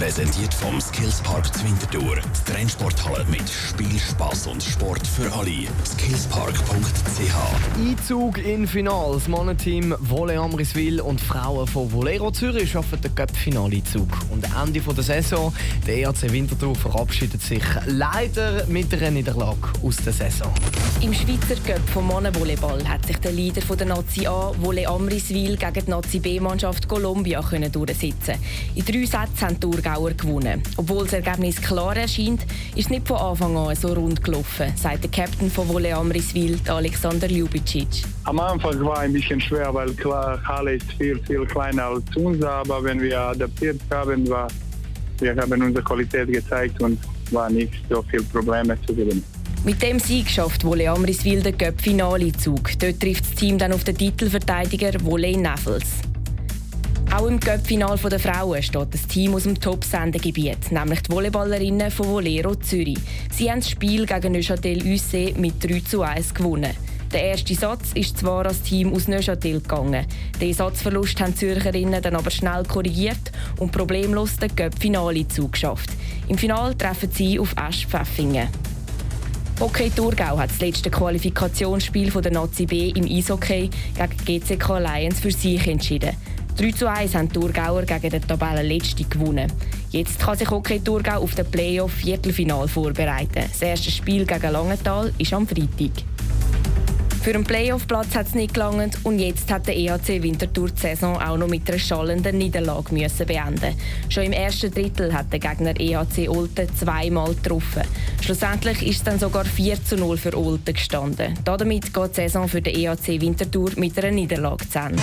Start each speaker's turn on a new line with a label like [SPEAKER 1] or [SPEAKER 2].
[SPEAKER 1] Präsentiert vom Skillspark Zwintertour. Die Trennsporthalle mit Spiel, Spass und Sport für alle. Skillspark.ch
[SPEAKER 2] Einzug in Final. Das Mannenteam Volley Amriswil und Frauen von Volero Zürich schaffen den Cup-Finaleinzug. Und Ende der Saison. Der EAC Winterthur verabschiedet sich leider mit einer Niederlage aus der Saison.
[SPEAKER 3] Im Schweizer Cup vom Mannenvolleyball hat sich der Leader von der Nazi A, Volley Amriswil, gegen die Nazi B-Mannschaft Columbia können durchsetzen. In drei Sätzen haben die Thurgauer gewonnen. Obwohl das Ergebnis klar erscheint, ist es nicht von Anfang an so rund gelaufen, sagt der Captain von Volley Amriswil, Alexander Ljubicic.
[SPEAKER 4] Am Anfang war es ein bisschen schwer, weil klar, Halle ist viel, viel kleiner als uns, aber wenn wir adaptiert haben, war, wir haben unsere Qualität gezeigt und war nicht so viel Probleme zu gewinnen.
[SPEAKER 3] Mit dem Sieg schafft Wolle Amriswil den Cup-Finale-Zug. Dort trifft das Team dann auf den Titelverteidiger Wolle Neffels. Auch im Cup-Final der Frauen steht das Team aus dem Top-Sendegebiet, nämlich die Volleyballerinnen von Volero Zürich. Sie haben das Spiel gegen Neuchâtel UC mit 3 zu 1 gewonnen. Der erste Satz ist zwar als Team aus Neuchâtel gegangen. Den Satzverlust haben die Zürcherinnen dann aber schnell korrigiert und problemlos den Cup-Finale zugeschafft. Im Finale treffen sie auf Asch Pfäffingen. Hockey Thurgau hat das letzte Qualifikationsspiel von der Nazi B im Eishockey gegen GCK Lions für sich entschieden. 3 zu 1 haben die Thurgauer gegen den Tabellenletzten gewonnen. Jetzt kann sich Hockey Thurgau auf den Playoff-Viertelfinal vorbereiten. Das erste Spiel gegen Langenthal ist am Freitag. Für einen Playoff-Platz hat es nicht gelangt und jetzt hat der EAC Winterthur die Saison auch noch mit einer schallenden Niederlage müssen beenden. Schon im ersten Drittel hat der Gegner EAC Olten zweimal getroffen. Schlussendlich ist es dann sogar 4 zu 0 für Olten gestanden. Damit geht die Saison für den EAC Winterthur mit einer Niederlage zu Ende.